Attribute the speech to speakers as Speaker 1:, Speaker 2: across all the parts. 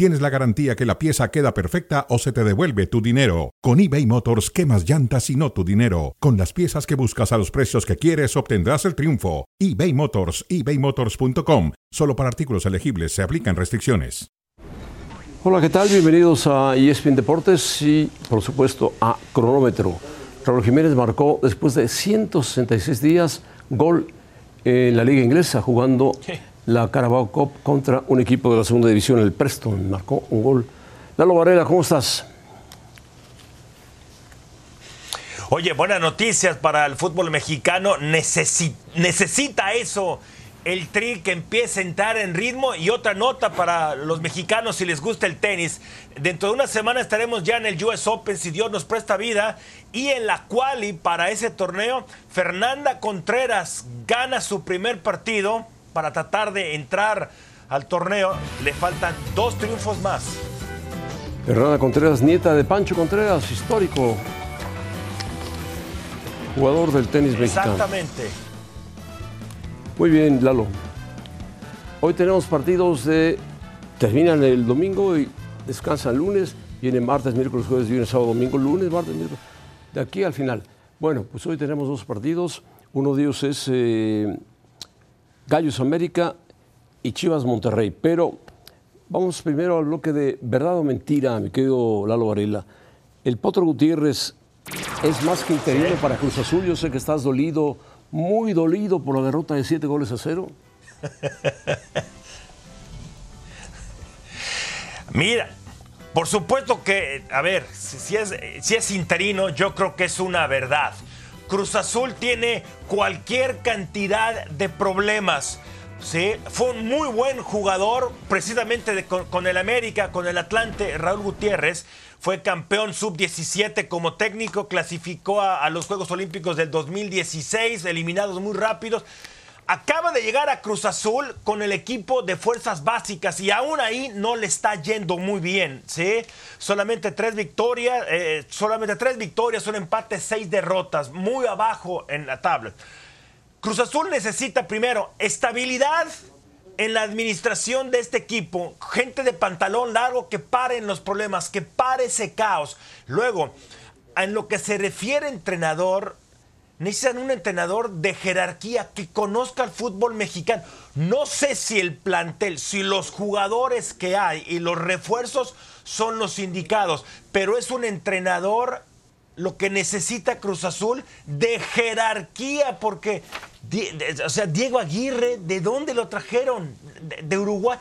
Speaker 1: tienes la garantía que la pieza queda perfecta o se te devuelve tu dinero. Con eBay Motors, quemas llantas y no tu dinero. Con las piezas que buscas a los precios que quieres, obtendrás el triunfo. eBay Motors, ebaymotors.com. Solo para artículos elegibles se aplican restricciones.
Speaker 2: Hola, ¿qué tal? Bienvenidos a ESPN Deportes y, por supuesto, a Cronómetro. Raúl Jiménez marcó después de 166 días gol en la Liga Inglesa jugando la Carabao Cup contra un equipo de la segunda división, el Preston. Marcó un gol. Lalo Varela, ¿cómo estás?
Speaker 3: Oye, buenas noticias para el fútbol mexicano. necesita eso el tri que empiece a entrar en ritmo y otra nota para los mexicanos si les gusta el tenis. Dentro de una semana estaremos ya en el US Open si Dios nos presta vida y en la quali para ese torneo Fernanda Contreras gana su primer partido para tratar de entrar al torneo. Le faltan dos triunfos más.
Speaker 2: Fernanda Contreras, nieta de Pancho Contreras, histórico jugador del tenis mexicano.
Speaker 3: Exactamente.
Speaker 2: Muy bien, Lalo. Hoy tenemos partidos de. Terminan el domingo y descansan el lunes. Vienen martes, miércoles, jueves, viernes, sábado, domingo, lunes, martes, miércoles. De aquí al final. Bueno, pues hoy tenemos dos partidos. Uno de ellos es eh, Gallos América y Chivas Monterrey. Pero vamos primero al bloque de verdad o mentira, mi querido Lalo Varela. El Potro Gutiérrez es más que interino para Cruz Azul. Yo sé que estás dolido muy dolido por la derrota de siete goles a cero?
Speaker 3: Mira, por supuesto que, a ver, si es, si es interino, yo creo que es una verdad. Cruz Azul tiene cualquier cantidad de problemas. ¿sí? Fue un muy buen jugador, precisamente con, con, el América, con el Atlante, Raúl Gutiérrez. Fue campeón sub-17 como técnico, clasificó a, los Juegos Olímpicos del 2016, eliminados muy rápidos. Acaba de llegar a Cruz Azul con el equipo de fuerzas básicas y aún ahí no le está yendo muy bien, ¿sí? Solamente tres victorias, eh, solamente tres victorias, un empate, seis derrotas, muy abajo en la tabla. Cruz Azul necesita primero estabilidad en la administración de este equipo, gente de pantalón largo que paren los problemas, que pare ese caos. Luego, en lo que se refiere entrenador, necesitan un entrenador de jerarquía que conozca el fútbol mexicano. No sé si el plantel, si los jugadores que hay y los refuerzos son los indicados, pero es un entrenador lo que necesita Cruz Azul de jerarquía, porque, o sea, Diego Aguirre, ¿de dónde lo trajeron? De, Uruguay.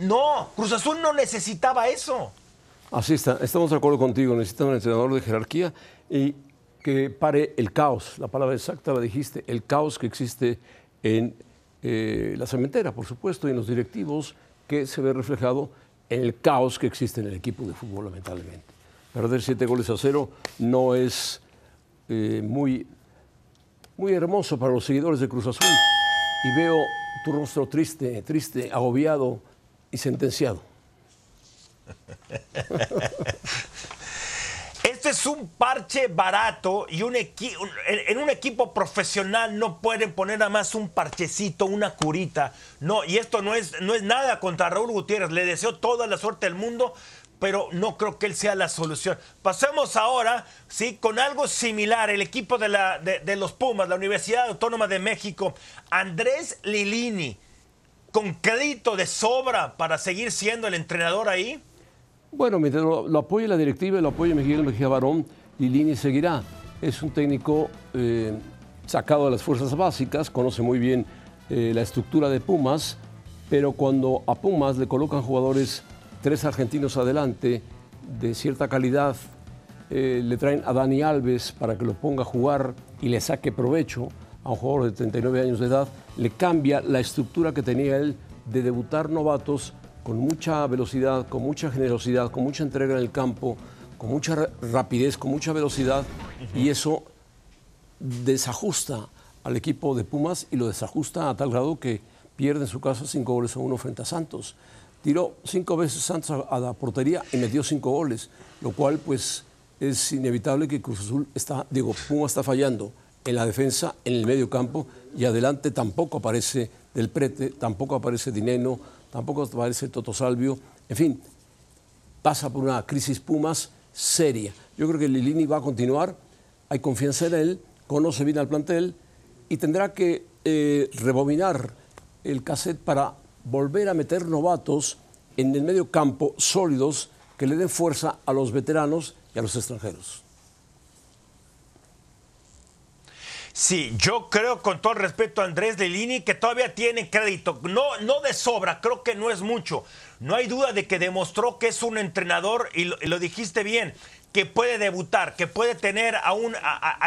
Speaker 3: No, Cruz Azul no necesitaba eso.
Speaker 2: Así está, estamos de acuerdo contigo, necesita un entrenador de jerarquía y que pare el caos, la palabra exacta la dijiste, el caos que existe en eh, la cementera, por supuesto, y en los directivos, que se ve reflejado en el caos que existe en el equipo de fútbol, lamentablemente. Perder siete goles a cero no es eh, muy, muy hermoso para los seguidores de Cruz Azul. Y veo tu rostro triste, triste, agobiado y sentenciado.
Speaker 3: Este es un parche barato y un en un equipo profesional no pueden poner nada más un parchecito, una curita. No, y esto no es, no es nada contra Raúl Gutiérrez. Le deseo toda la suerte del mundo, pero no creo que él sea la solución. Pasemos ahora, sí, con algo similar, el equipo de, la, de, los Pumas, la Universidad Autónoma de México, Andrés Lilini, con crédito de sobra para seguir siendo el entrenador ahí.
Speaker 2: Bueno, mientras lo, apoya la directiva y lo apoya Miguel Mejía Barón, Lilini seguirá. Es un técnico eh, sacado de las fuerzas básicas, conoce muy bien eh, la estructura de Pumas, pero cuando a Pumas le colocan jugadores tres argentinos adelante de cierta calidad. Eh, le traen a Dani Alves para que lo ponga a jugar y le saque provecho a un jugador de 39 años de edad. Le cambia la estructura que tenía él de debutar novatos con mucha velocidad, con mucha generosidad, con mucha entrega en el campo, con mucha rapidez, con mucha velocidad. Y eso desajusta al equipo de Pumas y lo desajusta a tal grado que pierde en su casa cinco goles a uno frente a Santos. Tiró cinco veces Santos a, la portería y metió cinco goles, lo cual pues es inevitable que Cruz Azul está, digo, Puma está fallando en la defensa, en el medio campo y adelante tampoco aparece Del Prete, tampoco aparece Dineno, tampoco aparece Toto Salvio. En fin, pasa por una crisis Pumas seria. Yo creo que Lilini va a continuar, hay confianza en él, conoce bien al plantel y tendrá que eh, rebobinar el cassette para volver a meter novatos en el medio campo sólidos que le den fuerza a los veteranos y a los extranjeros.
Speaker 3: Sí, yo creo con todo el respeto a Andrés Lilini que todavía tiene crédito, no, no de sobra, creo que no es mucho. No hay duda de que demostró que es un entrenador, y lo, dijiste bien, que puede debutar, que puede tener a un,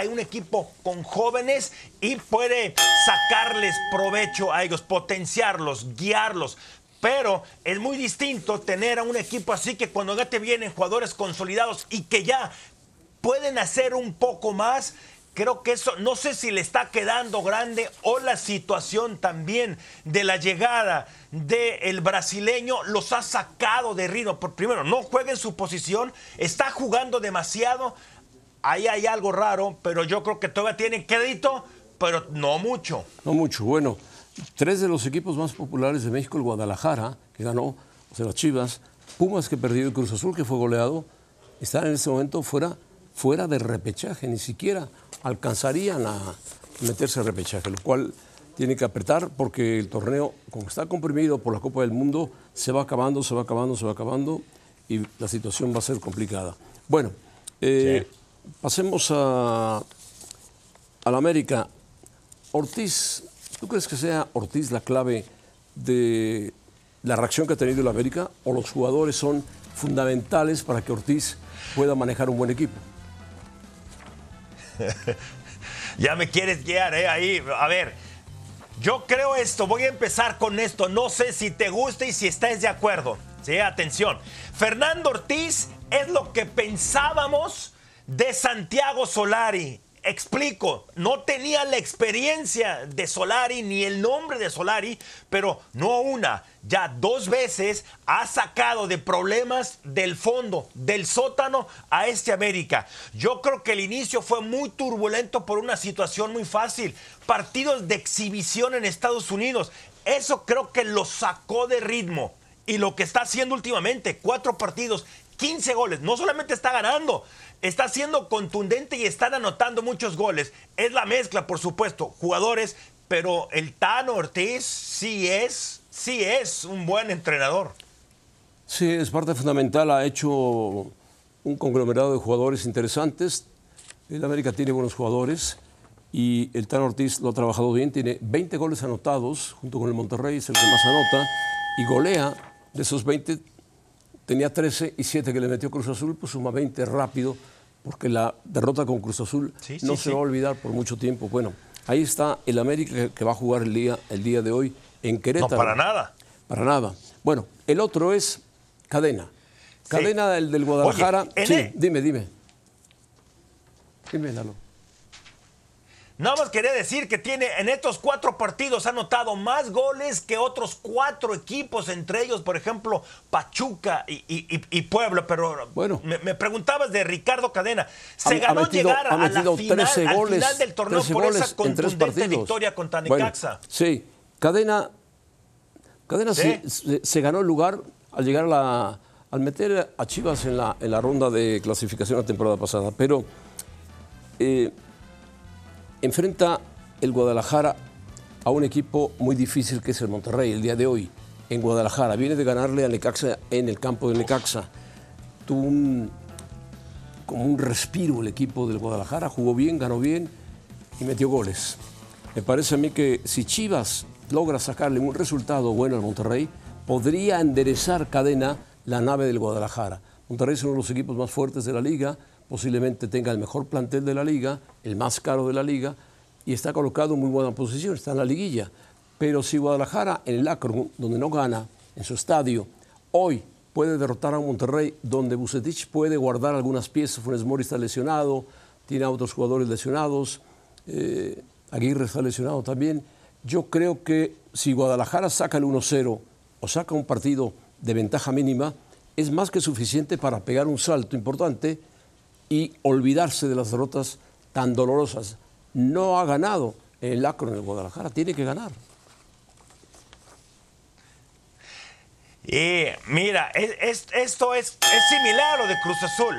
Speaker 3: un equipo con jóvenes y puede sacarles provecho a ellos, potenciarlos, guiarlos. Pero es muy distinto tener a un equipo así que cuando ya te vienen jugadores consolidados y que ya pueden hacer un poco más Creo que eso, no sé si le está quedando grande o la situación también de la llegada del brasileño los ha sacado de ritmo. Por, primero, no juega en su posición, está jugando demasiado. Ahí hay algo raro, pero yo creo que todavía tiene crédito, pero no mucho.
Speaker 2: No mucho. Bueno, tres de los equipos más populares de México, el Guadalajara, que ganó, o sea, las Chivas, Pumas, que perdió, el Cruz Azul, que fue goleado, están en este momento fuera, fuera de repechaje, ni siquiera alcanzarían a meterse a repechaje, lo cual tiene que apretar porque el torneo, como está comprimido por la Copa del Mundo, se va acabando, se va acabando, se va acabando y la situación va a ser complicada. Bueno, eh, pasemos a, a la América. Ortiz, ¿tú crees que sea Ortiz la clave de la reacción que ha tenido la América o los jugadores son fundamentales para que Ortiz pueda manejar un buen equipo?
Speaker 3: ya me quieres guiar, ¿eh? Ahí, a ver. Yo creo esto, voy a empezar con esto. No sé si te gusta y si estás de acuerdo. Sí, atención. Fernando Ortiz es lo que pensábamos de Santiago Solari explico, no tenía la experiencia de Solari ni el nombre de Solari, pero no una, ya dos veces ha sacado de problemas del fondo, del sótano a este América. Yo creo que el inicio fue muy turbulento por una situación muy fácil. Partidos de exhibición en Estados Unidos. Eso creo que lo sacó de ritmo. Y lo que está haciendo últimamente, cuatro partidos, 15 goles, no solamente está ganando, está siendo contundente y están anotando muchos goles. Es la mezcla, por supuesto, jugadores, pero el Tano Ortiz sí es, sí es un buen entrenador.
Speaker 2: Sí, es parte fundamental, ha hecho un conglomerado de jugadores interesantes. El América tiene buenos jugadores y el Tano Ortiz lo ha trabajado bien, tiene 20 goles anotados, junto con el Monterrey, es el que más anota, y golea de esos 20 tenía 13 y 7 que le metió Cruz Azul, pues suma 20 rápido porque la derrota con Cruz Azul no se va a olvidar por mucho tiempo. Bueno, ahí está el América que va a jugar el día, el día de hoy en Querétaro.
Speaker 3: No, para nada.
Speaker 2: Para nada. Bueno, el otro es Cadena. Cadena, el del Guadalajara. sí, dime, dime. Dime, Lalo.
Speaker 3: Nada más quería decir que tiene en estos cuatro partidos ha anotado más goles que otros cuatro equipos, entre ellos, por ejemplo, Pachuca y, Puebla. Pero bueno, me, preguntabas de Ricardo Cadena. Se ganó llegar a la final, del torneo por esa contundente victoria contra Necaxa.
Speaker 2: sí, Cadena, Cadena Se, ganó el lugar al llegar a la, al meter a Chivas en la, en la ronda de clasificación la temporada pasada. Pero eh, enfrenta el Guadalajara a un equipo muy difícil que es el Monterrey el día de hoy en Guadalajara. Viene de ganarle a Necaxa en el campo de Necaxa. Tuvo como un respiro el equipo del Guadalajara, jugó bien, ganó bien y metió goles. Me parece a mí que si Chivas logra sacarle un resultado bueno al Monterrey, podría enderezar cadena la nave del Guadalajara. Monterrey es uno de los equipos más fuertes de la liga, posiblemente tenga el mejor plantel de la liga, el más caro de la liga, y está colocado en muy buena posición, está en la liguilla. Pero si Guadalajara en el Akron, donde no gana, en su estadio, hoy puede derrotar a Monterrey, donde Bucetich puede guardar algunas piezas, Funes Mori está lesionado, tiene a otros jugadores lesionados, eh, Aguirre está lesionado también, Yo creo que si Guadalajara saca el 1-0 o saca un partido de ventaja mínima, es más que suficiente para pegar un salto importante y olvidarse de las derrotas tan dolorosas. No ha ganado el Acro en el Guadalajara, tiene que ganar.
Speaker 3: Y mira, esto es, es similar a lo de Cruz Azul.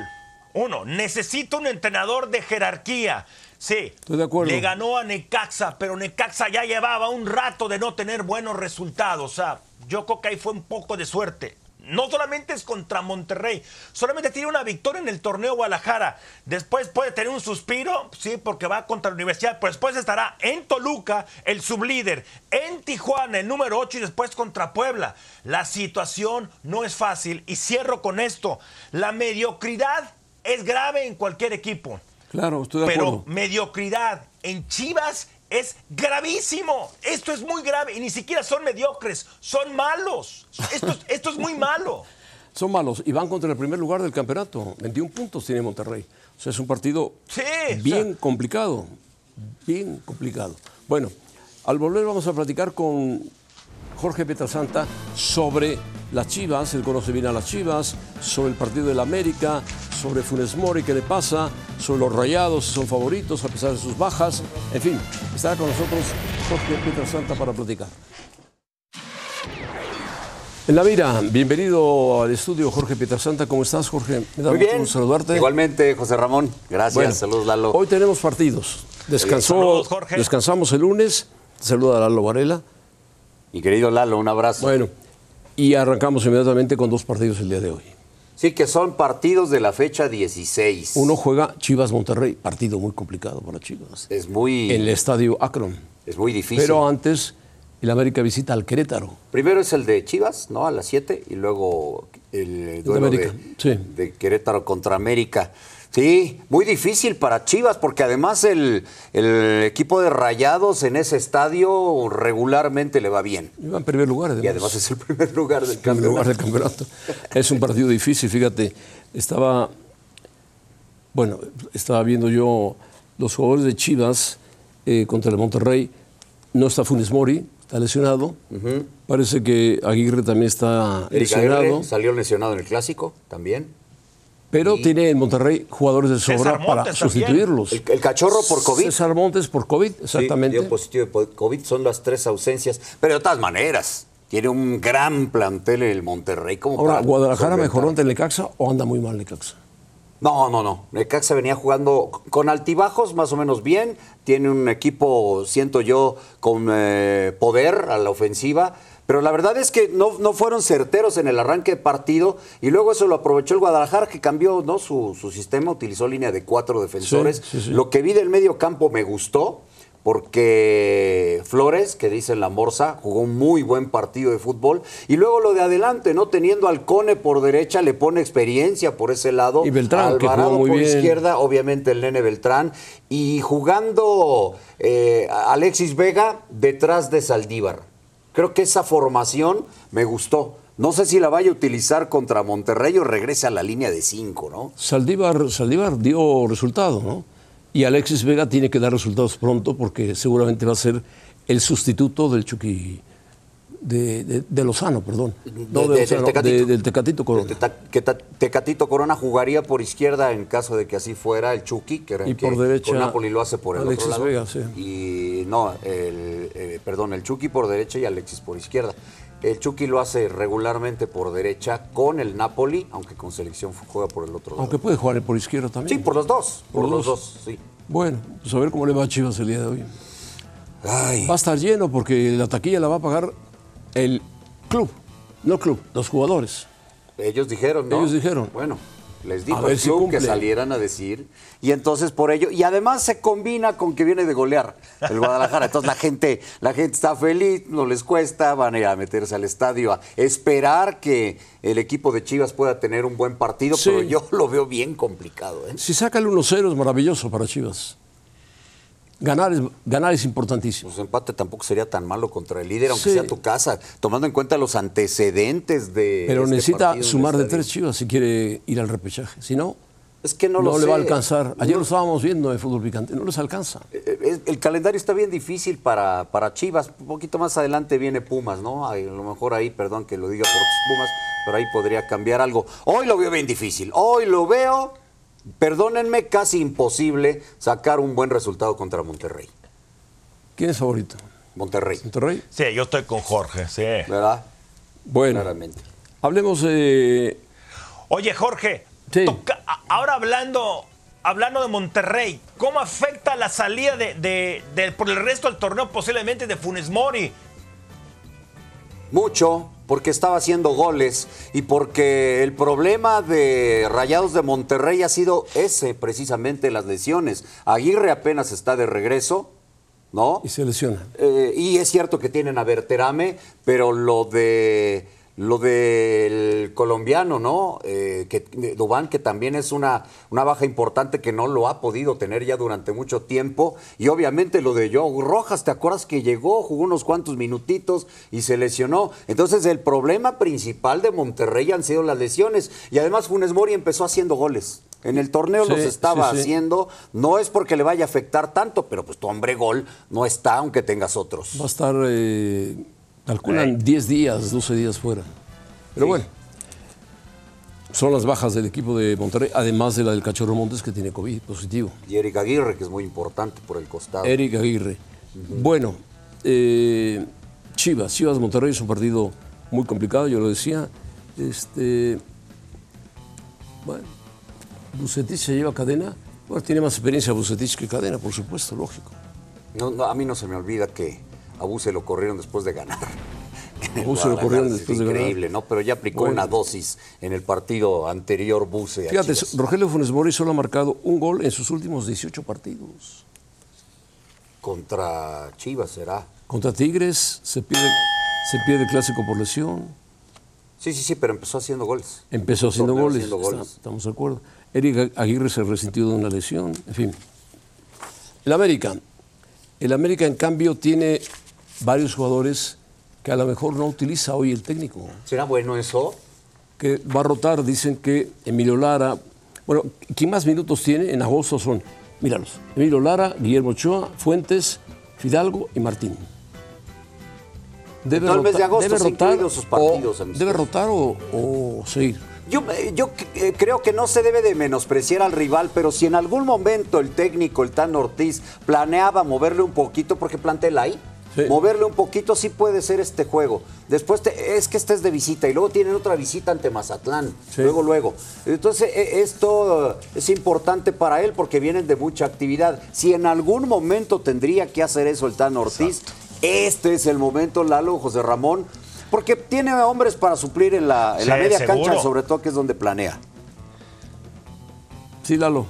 Speaker 3: Uno, necesita un entrenador de jerarquía. Sí,
Speaker 2: Estoy de acuerdo.
Speaker 3: le ganó a Necaxa, pero Necaxa ya llevaba un rato de no tener buenos resultados. O sea, yo creo que ahí fue un poco de suerte. No solamente es contra Monterrey, solamente tiene una victoria en el torneo Guadalajara. Después puede tener un suspiro, sí, porque va contra la universidad, pero después estará en Toluca, el sublíder, en Tijuana, el número 8 y después contra Puebla. La situación no es fácil y cierro con esto. La mediocridad es grave en cualquier equipo.
Speaker 2: Claro, estoy de
Speaker 3: pero
Speaker 2: acuerdo.
Speaker 3: mediocridad en Chivas es gravísimo. Esto es muy grave y ni siquiera son mediocres, son malos. Esto, es- esto es muy malo.
Speaker 2: Son malos y van contra el primer lugar del campeonato. 21 puntos tiene Monterrey. O sea, es un partido
Speaker 3: Sí, o sea-
Speaker 2: bien complicado. Bien complicado. Bueno, al volver vamos a platicar con Jorge Pietrasanta sobre las Chivas. Él conoce bien a las Chivas, sobre el partido del América, sobre Funes Mori, qué le pasa, sobre los rayados, si son favoritos a pesar de sus bajas. En fin, estará con nosotros Jorge Pietrasanta para platicar. En la mira, bienvenido al estudio Jorge Pietrasanta. ¿Cómo estás, Jorge? Me da
Speaker 4: Muy bien.
Speaker 2: gusto saludarte.
Speaker 4: Igualmente, José Ramón. Gracias.
Speaker 2: Bueno,
Speaker 4: Saludos, Lalo.
Speaker 2: Hoy tenemos partidos. Descansó,
Speaker 3: Saludos, Jorge.
Speaker 2: Descansamos el lunes. Saluda a Lalo Varela.
Speaker 4: Mi querido Lalo, un abrazo.
Speaker 2: Bueno, y arrancamos inmediatamente con dos partidos el día de hoy.
Speaker 4: Sí, que son partidos de la fecha 16.
Speaker 2: Uno juega Chivas Monterrey, partido muy complicado para Chivas.
Speaker 4: Es muy,
Speaker 2: En el estadio Akron.
Speaker 4: es muy difícil.
Speaker 2: Pero antes, el América visita al Querétaro.
Speaker 4: Primero es el de Chivas, ¿no? A las 7. Y luego el duelo
Speaker 2: América,
Speaker 4: de,
Speaker 2: sí.
Speaker 4: de Querétaro contra América. Sí, muy difícil para Chivas, porque además el, el equipo de Rayados en ese estadio regularmente le va bien.
Speaker 2: Iba en primer lugar, además.
Speaker 4: Y además es el primer lugar del
Speaker 2: primer lugar del
Speaker 4: campeonato.
Speaker 2: Es un partido difícil, fíjate. Estaba, bueno, estaba viendo yo los jugadores de Chivas eh, contra el Monterrey. No está Funes Mori, está lesionado. Parece que Aguirre también está
Speaker 4: Eric
Speaker 2: lesionado.
Speaker 4: Aguirre salió lesionado en el clásico también.
Speaker 2: Pero tiene en Monterrey jugadores de sobra para sustituirlos.
Speaker 4: El, el cachorro por COVID.
Speaker 2: César Montes por COVID, exactamente.
Speaker 4: Sí, dio positivo de COVID, son las tres ausencias. Pero de todas maneras, tiene un gran plantel el Monterrey. Como
Speaker 2: Ahora,
Speaker 4: para
Speaker 2: ¿Guadalajara mejoró ante el Necaxa o anda muy mal Necaxa?
Speaker 4: No, no, no. Necaxa venía jugando con altibajos más o menos bien. Tiene un equipo, siento yo, con eh, poder a la ofensiva. Pero la verdad es que no, no fueron certeros en el arranque de partido y luego eso lo aprovechó el Guadalajara que cambió ¿no? su, su sistema, utilizó línea de cuatro defensores.
Speaker 2: Sí, sí, sí.
Speaker 4: Lo que vi del medio campo me gustó porque Flores, que dice la Morsa, jugó un muy buen partido de fútbol. Y luego lo de adelante, ¿no? Teniendo al Cone por derecha, le pone experiencia por ese lado.
Speaker 2: Y Beltrán, que
Speaker 4: Alvarado
Speaker 2: jugó muy
Speaker 4: por
Speaker 2: bien.
Speaker 4: izquierda, obviamente el nene Beltrán. Y jugando eh, Alexis Vega detrás de Saldívar. Creo que esa formación me gustó. No sé si la vaya a utilizar contra Monterrey o regrese a la línea de cinco, ¿no?
Speaker 2: Saldívar, Saldívar dio resultado, ¿no? Y Alexis Vega tiene que dar resultados pronto porque seguramente va a ser el sustituto del Chucky, de, de- de Lozano, perdón. No, de, Lozano,
Speaker 4: Tecatito.
Speaker 2: de- del Tecatito Corona.
Speaker 4: Que ta- Tecatito Corona jugaría por izquierda en caso de que así fuera el Chucky, que, era-
Speaker 2: Y
Speaker 4: que
Speaker 2: por derecha,
Speaker 4: con Napoli lo hace por el
Speaker 2: Alexis
Speaker 4: otro lado.
Speaker 2: Vega, sí.
Speaker 4: Y no, el, eh, perdón, el Chucky por derecha y Alexis por izquierda. El Chucky lo hace regularmente por derecha con el Napoli, aunque con selección juega por el otro lado.
Speaker 2: Aunque puede jugar por izquierda también.
Speaker 4: Sí, por los dos, por,
Speaker 2: Por
Speaker 4: los dos, sí.
Speaker 2: Bueno, pues a ver cómo le va a Chivas el día de hoy.
Speaker 4: Ay,
Speaker 2: Va a estar lleno porque la taquilla la va a pagar el club, no club, los jugadores.
Speaker 4: ellos dijeron, ¿no?
Speaker 2: Ellos dijeron.
Speaker 4: Bueno, les dijo el
Speaker 2: si
Speaker 4: club
Speaker 2: cumple.
Speaker 4: que salieran a decir. Y entonces por ello, y además se combina con que viene de golear el Guadalajara. Entonces la gente, la gente está feliz, no les cuesta, van a ir a meterse al estadio a esperar que el equipo de Chivas pueda tener un buen partido,
Speaker 2: Sí.
Speaker 4: pero yo lo veo bien complicado. ¿eh?
Speaker 2: Si saca el 1-0 es maravilloso para Chivas. Ganar es, ganar es importantísimo.
Speaker 4: Pues empate tampoco sería tan malo contra el líder, aunque
Speaker 2: Sí.
Speaker 4: sea tu casa, tomando en cuenta los antecedentes de.
Speaker 2: Pero
Speaker 4: este
Speaker 2: necesita
Speaker 4: el
Speaker 2: sumar de tres Chivas si quiere ir al repechaje. Si no,
Speaker 4: Es que no, lo
Speaker 2: le va a alcanzar. Ayer
Speaker 4: No-
Speaker 2: lo estábamos viendo en fútbol picante, no les alcanza.
Speaker 4: Eh, eh, El calendario está bien difícil para, para Chivas. Un poquito más adelante viene Pumas, ¿no? A lo mejor ahí, perdón que lo diga por Pumas, pero ahí podría cambiar algo. Hoy lo veo bien difícil. Hoy lo veo, perdónenme, casi imposible sacar un buen resultado contra Monterrey.
Speaker 2: ¿Quién es favorito?
Speaker 4: Monterrey,
Speaker 2: ¿Monterrey?
Speaker 3: Sí, yo estoy con Jorge, sí.
Speaker 4: ¿verdad?
Speaker 2: Bueno,
Speaker 4: Claramente.
Speaker 2: hablemos de...
Speaker 3: Oye, Jorge,
Speaker 2: Sí.
Speaker 3: toca- ahora hablando, hablando de Monterrey, ¿cómo afecta la salida de, de- de- por el resto del torneo posiblemente de Funes Mori?
Speaker 4: Mucho, porque estaba haciendo goles y porque el problema de Rayados de Monterrey ha sido ese, precisamente, las lesiones. Aguirre apenas está de regreso, ¿no?
Speaker 2: Y se lesiona.
Speaker 4: Eh, y es cierto que tienen a Berterame, pero lo de lo del colombiano, ¿no? Eh, que Dubán, que también es una, una baja importante que no lo ha podido tener ya durante mucho tiempo. Y obviamente lo de Joe Rojas, ¿te acuerdas que llegó, jugó unos cuantos minutitos y se lesionó? Entonces el problema principal de Monterrey han sido las lesiones. Y además Funes Mori empezó haciendo goles. En el torneo
Speaker 2: Sí,
Speaker 4: los estaba
Speaker 2: sí, sí.
Speaker 4: haciendo. No es porque le vaya a afectar tanto, pero pues tu hombre gol no está, aunque tengas otros.
Speaker 2: Va a estar, eh, calculan 10 días, 12 días fuera. Pero
Speaker 4: Sí.
Speaker 2: bueno, son las bajas del equipo de Monterrey, además de la del Cachorro Montes que tiene COVID positivo.
Speaker 4: Y Eric Aguirre, que es muy importante por el costado.
Speaker 2: Eric Aguirre. Bueno, eh, Chivas, Chivas Monterrey es un partido muy complicado, yo lo decía. Este, bueno, Bucetich se lleva cadena. Bueno, tiene más experiencia Bucetich que cadena, por supuesto, lógico.
Speaker 4: No, no, a mí no se me olvida que a Buse lo corrieron después de ganar.
Speaker 2: Buse lo corrieron
Speaker 4: es
Speaker 2: después de ganar.
Speaker 4: Increíble, ¿no? Pero ya aplicó
Speaker 2: Bueno.
Speaker 4: una dosis en el partido anterior Buse.
Speaker 2: Fíjate. Rogelio Funes Mori solo ha marcado un gol en sus últimos 18 partidos.
Speaker 4: Contra Chivas será.
Speaker 2: Contra Tigres se pierde, se pierde el clásico por lesión.
Speaker 4: Sí, sí, sí, pero empezó haciendo goles.
Speaker 2: Empezó haciendo
Speaker 4: Torneo
Speaker 2: goles.
Speaker 4: haciendo
Speaker 2: está-
Speaker 4: goles.
Speaker 2: estamos de acuerdo. Eric Aguirre se resintió de una lesión. En fin. El América. El América, en cambio, tiene varios jugadores que a lo mejor no utiliza hoy el técnico.
Speaker 4: ¿Será bueno eso?
Speaker 2: Que va a rotar, dicen que Emilio Lara. Bueno, ¿quién más minutos tiene en agosto son? Míralos. Emilio Lara, Guillermo Ochoa, Fuentes, Fidalgo y Martín. Debe
Speaker 4: todo el mes de
Speaker 2: rotar-
Speaker 4: agosto,
Speaker 2: debe rotar
Speaker 4: sus partidos
Speaker 2: o- debe rotar o, o seguir.
Speaker 4: Yo, eh, yo eh, creo que no se debe de menospreciar al rival, pero si en algún momento el técnico, el Tan Ortiz, planeaba moverle un poquito, porque plantel ahí,
Speaker 2: Sí.
Speaker 4: moverle un poquito sí puede ser este juego. Después te- es que este es de visita y luego tienen otra visita ante Mazatlán,
Speaker 2: Sí.
Speaker 4: luego, luego. Entonces eh, esto eh, es importante para él porque vienen de mucha actividad. Si en algún momento tendría que hacer eso el Tan Ortiz, este es el momento, Lalo, José Ramón, porque tiene hombres para suplir en la, en la
Speaker 3: Sí,
Speaker 4: media
Speaker 3: seguro.
Speaker 4: cancha, sobre todo que es donde planea.
Speaker 2: Sí, Lalo.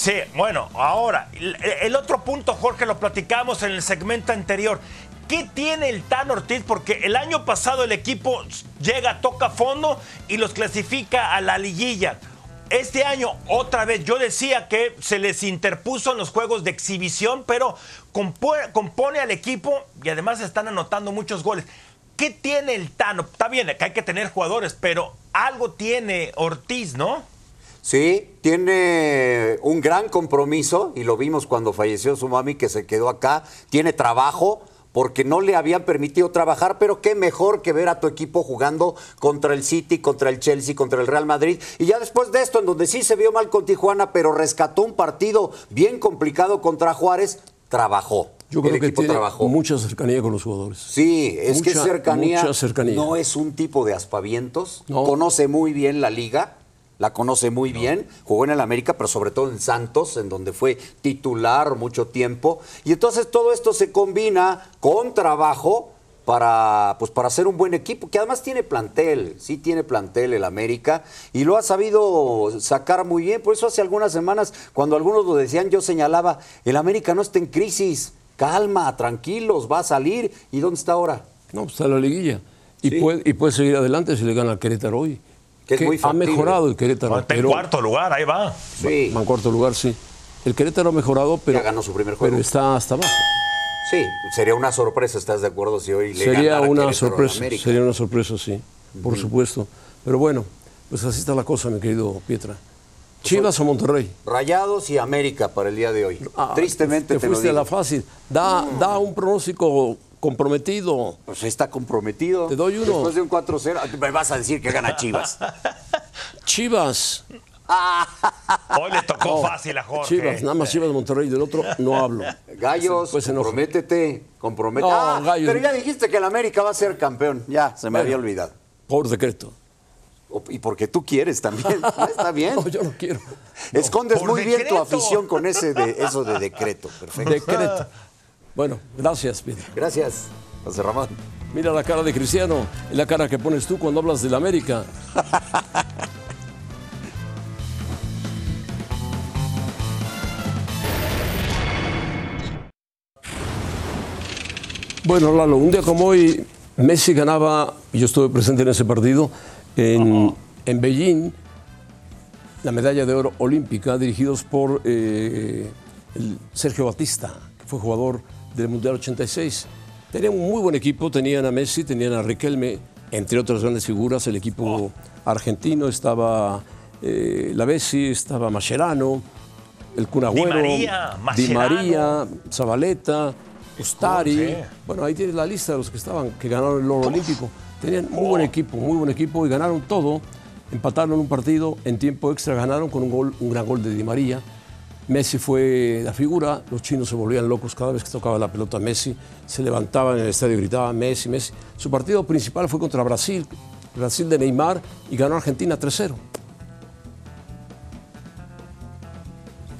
Speaker 3: Sí, bueno, ahora, el, otro punto, Jorge, lo platicamos en el segmento anterior. ¿Qué tiene el Tan Ortiz? Porque el año pasado el equipo llega, toca fondo y los clasifica a la liguilla. Este año, otra vez, yo decía que se les interpuso en los juegos de exhibición, pero compo- compone al equipo y además están anotando muchos goles. ¿Qué tiene el Tano? Está bien, que hay que tener jugadores, pero algo tiene Ortiz, ¿no?
Speaker 4: Sí, tiene un gran compromiso y lo vimos cuando falleció su mami que se quedó acá. Tiene trabajo porque no le habían permitido trabajar, pero qué mejor que ver a tu equipo jugando contra el City, contra el Chelsea, contra el Real Madrid. Y ya después de esto, en donde sí se vio mal con Tijuana, pero rescató un partido bien complicado contra Juárez, trabajó.
Speaker 2: Yo creo
Speaker 4: el
Speaker 2: que tiene
Speaker 4: trabajó.
Speaker 2: mucha cercanía con los jugadores.
Speaker 4: Sí, es que cercanía,
Speaker 2: cercanía.
Speaker 4: no es un tipo de aspavientos.
Speaker 2: No.
Speaker 4: Conoce muy bien la liga, la conoce muy bien. Jugó en el América, pero sobre todo en Santos, en donde fue titular mucho tiempo. Y entonces todo esto se combina con trabajo para, pues, para hacer un buen equipo, que además tiene plantel, sí tiene plantel el América, y lo ha sabido sacar muy bien. Por eso hace algunas semanas, cuando algunos lo decían, yo señalaba, el América no está en crisis. Calma, tranquilos, va a salir. ¿Y dónde está ahora?
Speaker 2: No, pues está en la liguilla. Y,
Speaker 4: Sí.
Speaker 2: puede, y puede seguir adelante si le gana al Querétaro hoy.
Speaker 4: Que es muy
Speaker 2: ha mejorado el Querétaro.
Speaker 3: Está en cuarto lugar, ahí va.
Speaker 4: Sí,
Speaker 2: Va en cuarto lugar, sí. El Querétaro ha mejorado, pero,
Speaker 4: Ya ganó su primer juego.
Speaker 2: pero está hasta abajo.
Speaker 4: sí, sería una sorpresa, ¿estás de acuerdo? Si hoy le
Speaker 2: Sería
Speaker 4: ganara
Speaker 2: una
Speaker 4: Querétaro
Speaker 2: sorpresa, sería una sorpresa, sí, por supuesto. Pero bueno, Pues así está la cosa, mi querido Pietra. Chivas o Monterrey.
Speaker 4: Rayados y América para el día de hoy.
Speaker 2: Ah,
Speaker 4: Tristemente
Speaker 2: te,
Speaker 4: te, lo
Speaker 2: fuiste a la fácil. Da, da un pronóstico comprometido.
Speaker 4: Pues está comprometido.
Speaker 2: Te doy uno.
Speaker 4: Después de un 4-0, me vas a decir que gana Chivas.
Speaker 2: Chivas.
Speaker 3: Hoy le tocó
Speaker 2: No,
Speaker 3: fácil a Jorge.
Speaker 2: Chivas, nada más Chivas Monterrey, del otro no hablo.
Speaker 4: Gallos,
Speaker 2: Pues
Speaker 4: comprométete, comprométete.
Speaker 2: No,
Speaker 4: Ah,
Speaker 2: Gallos.
Speaker 4: Pero ya dijiste que el América va a ser campeón. Ya, se me
Speaker 2: Bueno.
Speaker 4: había olvidado.
Speaker 2: Por decreto.
Speaker 4: O- Y porque tú quieres también. Está bien.
Speaker 2: No, yo no quiero.
Speaker 4: Escondes muy bien tu afición con ese de, eso de decreto. Perfecto.
Speaker 2: Decreto. Bueno, gracias, Pietra.
Speaker 4: Gracias, José Ramón.
Speaker 2: Mira la cara de Cristiano y la cara que pones tú cuando hablas del América. Bueno, Lalo, un día como hoy, Messi ganaba, yo estuve presente en ese partido, en, en Beijing, la medalla de oro olímpica, dirigidos por eh, Sergio Batista, que fue jugador del Mundial 86. Tenían un muy buen equipo, tenían a Messi, tenían a Riquelme, entre otras grandes figuras, el equipo argentino, estaba eh, la Bessi, estaba Mascherano, el Kun Agüero,
Speaker 3: María,
Speaker 2: Di. María, Zabaleta, Ustari. Bueno, ahí tienes la lista de los que estaban, que ganaron el oro olímpico. Tenían muy buen equipo, muy buen equipo y ganaron todo. Empataron un partido, en tiempo extra ganaron con un, gol, un gran gol de Di María. Messi fue la figura, los chinos se volvían locos cada vez que tocaba la pelota Messi, se levantaban en el estadio y gritaban Messi, Messi. Su partido principal fue contra Brasil, Brasil de Neymar, y ganó Argentina 3-0.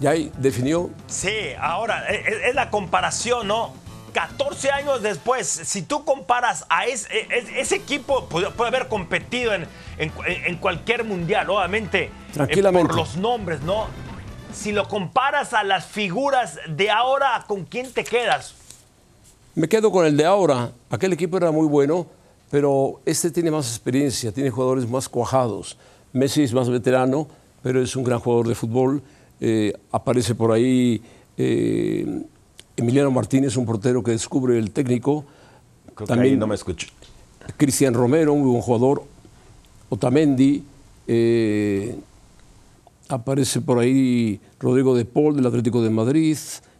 Speaker 2: Y ahí definió
Speaker 3: Sí, ahora e- e- es, la comparación, ¿no? 14 años después, si tú comparas a ese, e- ese equipo, puede, puede haber competido en, en- en cualquier mundial, obviamente, eh,
Speaker 2: Tranquilamente.
Speaker 3: por los nombres, ¿no? Si lo comparas a las figuras de ahora, ¿con quién te quedas?
Speaker 2: Me quedo con el de ahora. Aquel equipo era muy bueno, pero este tiene más experiencia, tiene jugadores más cuajados. Messi es más veterano, pero es un gran jugador de fútbol. Eh, aparece por ahí eh, Emiliano Martínez, un portero que descubre el técnico.
Speaker 5: Creo que
Speaker 2: También
Speaker 5: ahí no me escucho.
Speaker 2: Cristian Romero, un muy buen jugador. Otamendi. eh, aparece por ahí Rodrigo de Paul del Atlético de Madrid,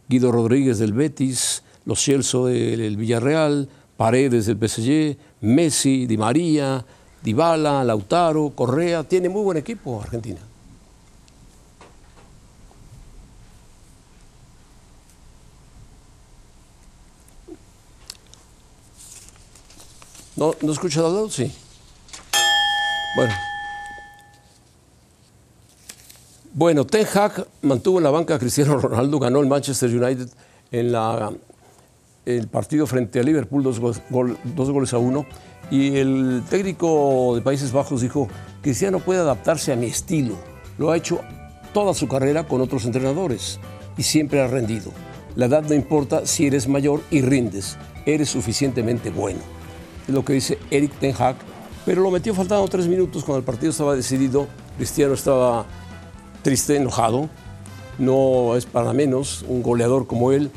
Speaker 2: Guido Rodríguez del Betis, Los Celso del Villarreal, Paredes del PSG, Messi, Di María, Dybala, Lautaro, Correa. Tiene muy buen equipo Argentina. ¿No, ¿no escuchas al lado? Sí. Bueno. Bueno, Ten Hag mantuvo en la banca a Cristiano Ronaldo, ganó el Manchester United en el partido frente a Liverpool, dos, dos goles a uno. Y el técnico de Países Bajos dijo, Cristiano puede adaptarse a mi estilo. Lo ha hecho toda su carrera con otros entrenadores y siempre ha rendido. La edad no importa si eres mayor y rindes, eres suficientemente bueno. Es lo que dice Eric Ten Hag, pero lo metió faltando tres minutos cuando el partido estaba decidido. Cristiano estaba triste, enojado. No es para menos un goleador como él.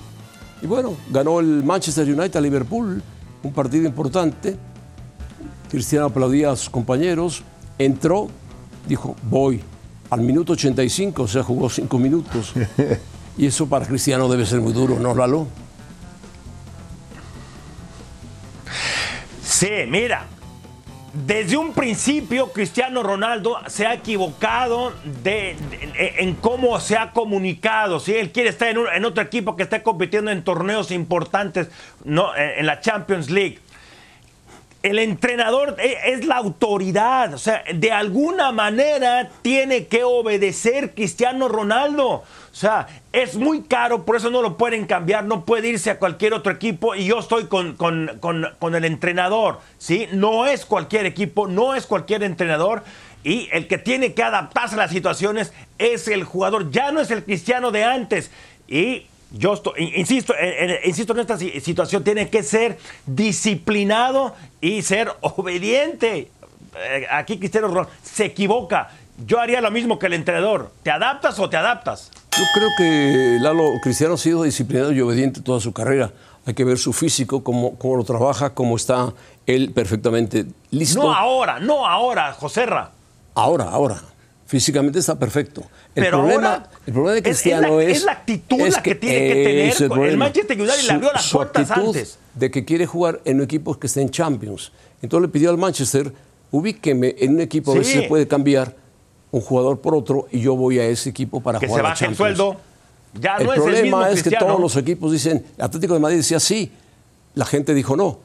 Speaker 2: Y bueno, ganó el Manchester United a Liverpool, un partido importante. Cristiano aplaudía a sus compañeros, entró, dijo, voy. Al minuto 85, o sea, jugó cinco minutos. Y eso para Cristiano debe ser muy duro, ¿no, Lalo?
Speaker 3: Sí, mira, desde un principio Cristiano Ronaldo se ha equivocado de, en cómo se ha comunicado. Si él quiere estar en, otro equipo que esté compitiendo en torneos importantes, no, en, en la Champions League. El entrenador e- es la autoridad, o sea, de alguna manera tiene que obedecer Cristiano Ronaldo. O sea, es muy caro, por eso no lo pueden cambiar, no puede irse a cualquier otro equipo y yo estoy con, con- con- con el entrenador, ¿sí? No es cualquier equipo, no es cualquier entrenador y el que tiene que adaptarse a las situaciones es el jugador, ya no es el Cristiano de antes. Y yo estoy, insisto, insisto en esta si- situación, tiene que ser disciplinado y ser obediente. Eh, Aquí Cristiano Ronaldo se equivoca. Yo haría lo mismo que el entrenador. ¿Te adaptas o te adaptas?
Speaker 2: Yo creo que Lalo Cristiano ha sido disciplinado y obediente toda su carrera. Hay que ver su físico, cómo, cómo lo trabaja, cómo está él perfectamente listo.
Speaker 3: No ahora, no ahora, Joserra.
Speaker 2: Ahora, ahora. Físicamente está perfecto. El
Speaker 3: Pero
Speaker 2: problema,
Speaker 3: ahora
Speaker 2: el problema de
Speaker 3: es- es
Speaker 2: Cristiano
Speaker 3: la-
Speaker 2: es,
Speaker 3: es la actitud la que tiene que tener. El
Speaker 2: problema.
Speaker 3: Manchester United le abrió las puertas antes.
Speaker 2: De que quiere jugar en un equipo que esté en Champions. Entonces le pidió al Manchester, ubíqueme en un equipo, a ver si
Speaker 3: Sí.
Speaker 2: se puede cambiar un jugador por otro y yo voy a ese equipo para
Speaker 3: Que se
Speaker 2: jugar
Speaker 3: baje el sueldo. Ya
Speaker 2: el
Speaker 3: no es el mismo
Speaker 2: problema es que todos los equipos dicen, Atlético de Madrid decía sí, la gente dijo no,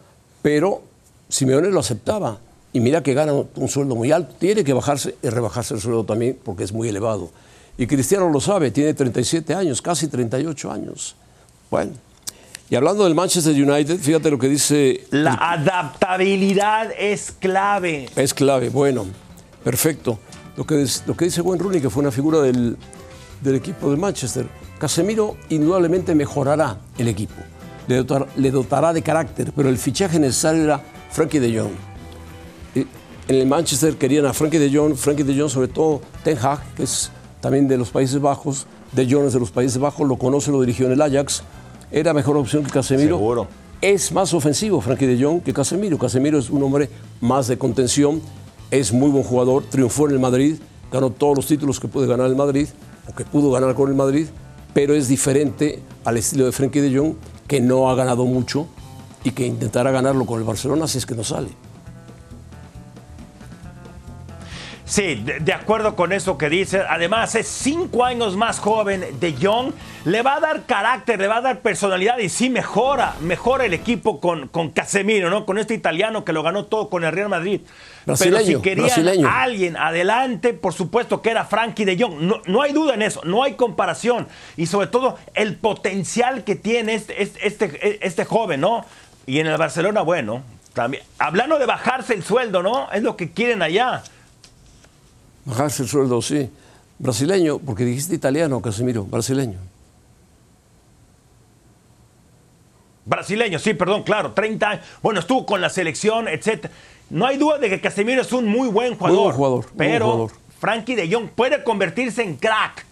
Speaker 2: pero Simeone lo aceptaba. Y mira que gana un sueldo muy alto, tiene que bajarse y rebajarse el sueldo también porque es muy elevado. Y Cristiano lo sabe, tiene 37 años, casi 38 años. Bueno, y hablando del Manchester United, fíjate lo que dice
Speaker 3: La adaptabilidad es clave.
Speaker 2: es clave, bueno, perfecto. Lo que, lo que dice Wayne Rooney, que fue una figura del, del equipo de Manchester, Casemiro indudablemente mejorará el equipo, le, dotar- le dotará de carácter, pero el fichaje necesario era Frankie de Jong. Y En el Manchester querían a Frankie de Jong, Frankie de Jong sobre todo Ten Hag, que es también de los Países Bajos, de Jong es de los Países Bajos, lo conoce, lo dirigió en el Ajax, era mejor opción que Casemiro.
Speaker 3: Seguro.
Speaker 2: Es más ofensivo Frankie de Jong que Casemiro. Casemiro es un hombre más de contención, es muy buen jugador, triunfó en el Madrid, ganó todos los títulos que puede ganar el Madrid, o que pudo ganar con el Madrid, pero es diferente al estilo de Frankie de Jong, que no ha ganado mucho y que intentará ganarlo con el Barcelona si es que no sale.
Speaker 3: Sí, de, de acuerdo con eso que dice. Además, es cinco años más joven de Young. Le va a dar carácter, le va a dar personalidad y sí mejora, mejora el equipo con, con Casemiro, ¿no? Con este italiano que lo ganó todo con el Real Madrid. Pero
Speaker 2: Brasileño,
Speaker 3: si querían
Speaker 2: brasileño.
Speaker 3: a alguien adelante, por supuesto que era Frankie de Jong. No, no hay duda en eso, no hay comparación. Y sobre todo el potencial que tiene este, este, este, este joven, ¿no? Y en el Barcelona, bueno, también. Hablando de bajarse el sueldo, ¿no? Es lo que quieren allá.
Speaker 2: Bajarse el sueldo, sí. Brasileño, porque dijiste italiano, Casemiro, brasileño.
Speaker 3: Brasileño, sí, perdón, claro, 30 años. Bueno, estuvo con la selección, etc. No hay duda de que Casemiro es un muy buen jugador.
Speaker 2: buen jugador, muy buen
Speaker 3: pero
Speaker 2: jugador.
Speaker 3: Frankie de Jong puede convertirse en crack.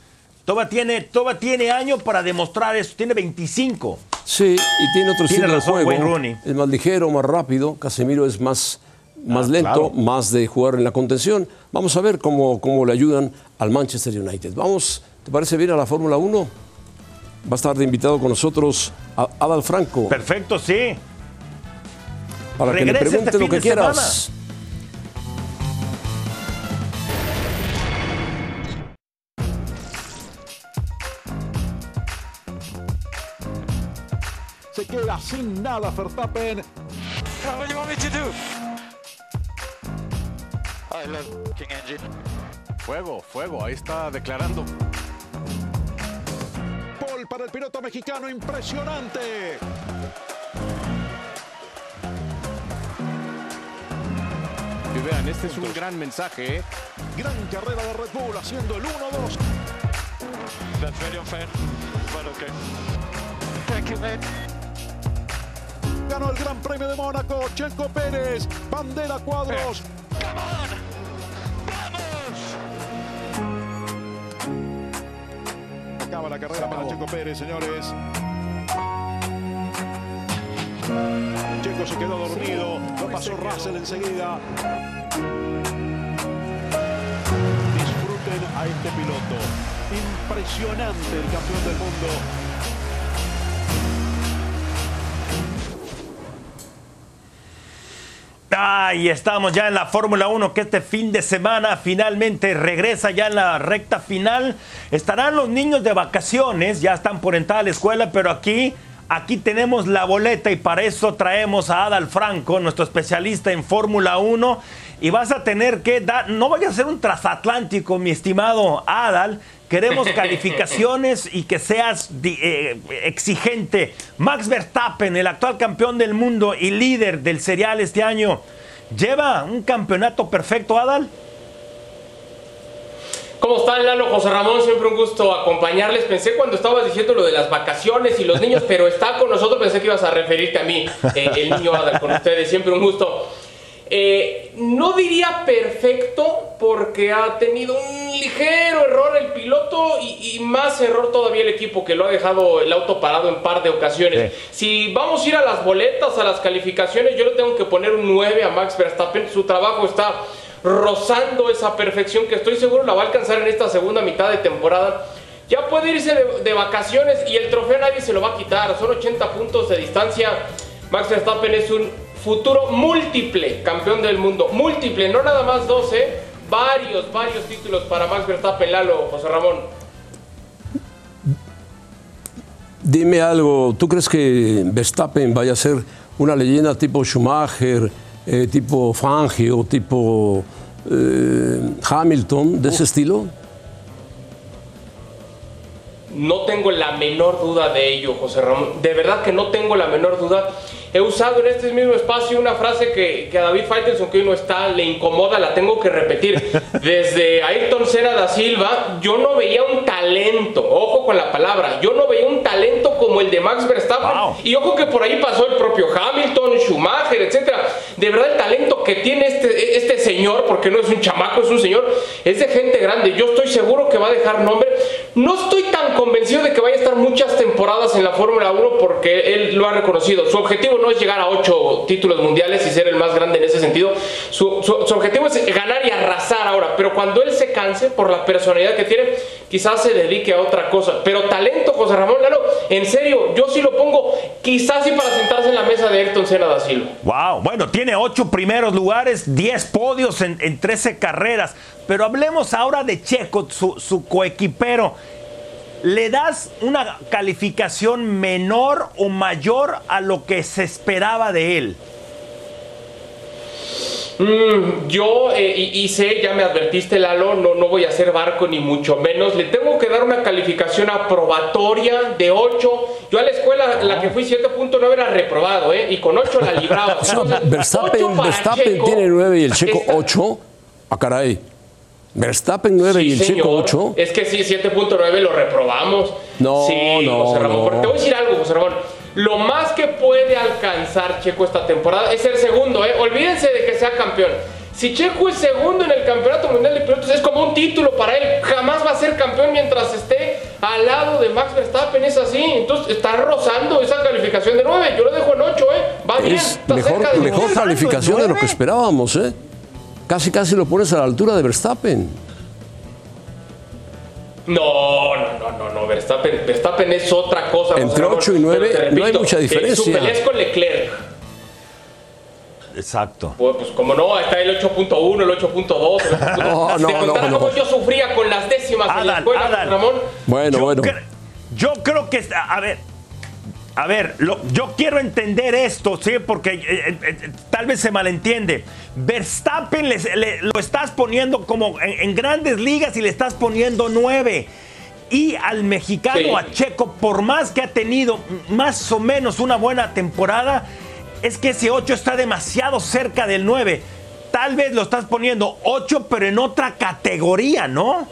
Speaker 3: Todavía tiene, todavía tiene años para demostrar eso. Tiene 25.
Speaker 2: Sí, y tiene otro
Speaker 3: Tiene
Speaker 2: estilo
Speaker 3: razón,
Speaker 2: de juego.
Speaker 3: Wayne Rooney.
Speaker 2: Es más ligero, más rápido. Casemiro es más, más
Speaker 3: Ah,
Speaker 2: lento,
Speaker 3: claro.
Speaker 2: más de jugar en la contención. Vamos a ver cómo, cómo le ayudan al Manchester United. Vamos, ¿te parece bien a la Fórmula 1? Va a estar de invitado con nosotros a Adal Franco
Speaker 3: Perfecto, sí.
Speaker 2: para que le
Speaker 3: regresa este
Speaker 2: pregunte lo que quieras.
Speaker 5: Se queda sin nada Verstappen.
Speaker 6: What do you want me to do? I love King Engine.
Speaker 7: Fuego, fuego, ahí está declarando.
Speaker 5: Paul para el piloto mexicano, impresionante.
Speaker 7: Y vean, este es un gran mensaje. ¿eh?
Speaker 5: Gran carrera de Red Bull haciendo el 1-2.
Speaker 6: That's very unfair, but okay. Thank you, mate.
Speaker 5: Ganó el Gran Premio de Mónaco, Checo Pérez, bandera cuadros.
Speaker 6: Come
Speaker 5: Acaba la carrera para Checo Pérez, señores. Checo se quedó dormido, lo pasó Russell enseguida. Disfruten a este piloto. Impresionante el campeón del mundo.
Speaker 3: Ahí estamos ya en la Fórmula 1 que este fin de semana finalmente regresa ya en la recta final. Estarán los niños de vacaciones, ya están por entrar a la escuela, pero aquí, aquí tenemos la boleta y para eso traemos a Adal Franco, nuestro especialista en Fórmula 1. Y vas a tener que dar, no vayas a ser un transatlántico, mi estimado Adal. Queremos calificaciones y que seas eh, exigente. Max Verstappen, el actual campeón del mundo y líder del serial este año, lleva un campeonato perfecto, Adal.
Speaker 8: ¿Cómo están, Lalo? José Ramón, siempre un gusto acompañarles. Pensé cuando estabas diciendo lo de las vacaciones y los niños, pero está con nosotros, pensé que ibas a referirte a mí, eh, el niño Adal, con ustedes, siempre un gusto. Eh, no diría perfecto porque ha tenido un ligero error el piloto y, y más error todavía el equipo que lo ha dejado el auto parado en par de ocasiones. Si vamos a ir a las boletas, a las calificaciones, yo le tengo que poner un 9 a Max Verstappen. Su trabajo está rozando esa perfección que estoy seguro la va a alcanzar en esta segunda mitad de temporada. Ya puede irse de, de vacaciones y el trofeo nadie se lo va a quitar. Son 80 puntos de distancia. Max Verstappen es un futuro múltiple campeón del mundo. Múltiple, no nada más 12. Varios, varios títulos para Max Verstappen, Lalo, José Ramón.
Speaker 2: Dime algo, ¿tú crees que Verstappen vaya a ser una leyenda tipo Schumacher, eh, tipo Fangio, tipo eh, Hamilton, de ese estilo?
Speaker 8: No tengo la menor duda de ello, José Ramón. De verdad que no tengo la menor duda. He usado en este mismo espacio una frase que, que a David Faitelson, que hoy no está, le incomoda, la tengo que repetir. Desde Ayrton Senna da Silva, yo no veía un talento, ojo con la palabra, yo no veía un talento como el de Max Verstappen.
Speaker 3: Wow.
Speaker 8: Y ojo que por ahí pasó el propio Hamilton, Schumacher, etcétera. De verdad el talento que tiene este, este señor, porque no es un chamaco, es un señor, es de gente grande. Yo estoy seguro que va a dejar nombre. No estoy tan convencido de que vaya a estar muchas temporadas en la Fórmula 1 porque él lo ha reconocido. Su objetivo no es llegar a ocho títulos mundiales y ser el más grande en ese sentido. Su, objetivo es ganar y arrasar ahora. Pero cuando él se canse por la personalidad que tiene, quizás se dedique a otra cosa. Pero talento, José Ramón Lalo, en serio, yo sí lo pongo quizás sí para sentarse en la mesa de Ayrton Senna da Silva.
Speaker 3: Wow, bueno, tiene ocho primeros lugares, 10 podios en, en 13 carreras. Pero hablemos ahora de Checo, su coequipero. ¿Le das una calificación menor o mayor a lo que se esperaba de él?
Speaker 8: Mm, yo, eh, y, y sé, ya me advertiste, Lalo, no, no voy a hacer barco ni mucho menos. Le tengo que dar una calificación aprobatoria de 8. Yo a la escuela, la que fui 7.9 era reprobado, ¿eh? Y con 8 la libraba.
Speaker 2: O sea, Verstappen,
Speaker 8: 8 para
Speaker 2: Verstappen
Speaker 8: Checo
Speaker 2: tiene 9 y el Checo
Speaker 8: está-
Speaker 2: 8. Ah, caray. Verstappen 9 y el Checo
Speaker 8: señor.
Speaker 2: 8.
Speaker 8: Es que sí, 7.9 lo reprobamos.
Speaker 2: No,
Speaker 8: sí,
Speaker 2: no,
Speaker 8: José Ramón.
Speaker 2: no.
Speaker 8: Porque te voy a decir algo, José Ramón. Lo más que puede alcanzar Checo esta temporada es ser segundo, ¿eh? Olvídense de que sea campeón. Si Checo es segundo en el Campeonato Mundial de Pilotos, es como un título para él. Jamás va a ser campeón mientras esté al lado de Max Verstappen. Es así. Entonces está rozando esa calificación de 9. Yo lo dejo en 8, ¿eh? Va bien.
Speaker 2: Es
Speaker 8: Está
Speaker 2: mejor,
Speaker 8: cerca de
Speaker 2: mejor calificación de lo que esperábamos, ¿eh? Casi, casi lo pones a la altura de Verstappen.
Speaker 8: No, no, no, no, no. Verstappen, Verstappen es otra cosa.
Speaker 2: Entre
Speaker 8: Ramón.
Speaker 2: ocho y nueve
Speaker 8: Pero te
Speaker 2: no hay mucha diferencia.
Speaker 8: Su pelea es con Leclerc.
Speaker 3: Exacto.
Speaker 8: Pues, pues como no, está el 8.1, el 8.2. el 8.2.
Speaker 2: No, no,
Speaker 8: Te contará
Speaker 2: no,
Speaker 8: cómo
Speaker 2: no.
Speaker 8: yo sufría con las décimas en la
Speaker 3: Adal,
Speaker 8: escuela,
Speaker 3: Adal.
Speaker 8: Ramón.
Speaker 2: Bueno,
Speaker 3: yo
Speaker 2: bueno.
Speaker 3: cre- yo creo que, a ver, a ver, lo- yo quiero entender esto, ¿sí? Porque eh, eh, eh, tal vez se malentiende. Verstappen les- le- lo estás poniendo como en, en grandes ligas y le estás poniendo nueve. Y al mexicano,
Speaker 8: Sí.
Speaker 3: a Checo, por más que ha tenido más o menos una buena temporada, es que ese 8 está demasiado cerca del 9. Tal vez lo estás poniendo 8, pero en otra categoría, ¿no?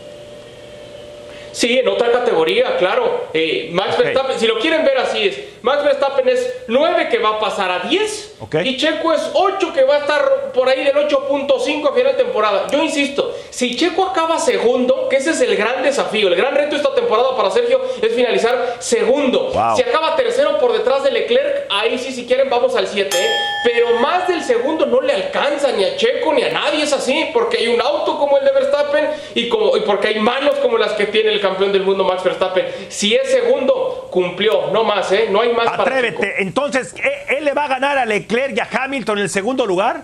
Speaker 8: Sí, en otra categoría, claro. Eh, Max. Verstappen, si lo quieren ver así es, Max Verstappen es 9 que va a pasar a 10
Speaker 3: Ok.
Speaker 8: y Checo es 8 que va a estar por ahí del 8.5 a final de temporada. Yo insisto, si Checo acaba segundo, que ese es el gran desafío, el gran reto esta temporada para Sergio es finalizar segundo.
Speaker 3: Wow.
Speaker 8: Si acaba tercero por detrás de Leclerc, ahí sí si quieren vamos al 7, ¿eh? pero más del segundo no le alcanza ni a Checo ni a nadie, es así, porque hay un auto como el de Verstappen y, como, y porque hay manos como las que tiene el campeón del mundo Max Verstappen. Si es segundo, cumplió, no más, ¿eh? No hay más para Checo.
Speaker 3: Atrévete. Entonces, ¿eh, ¿él le va a ganar a Leclerc y a Hamilton en el segundo lugar?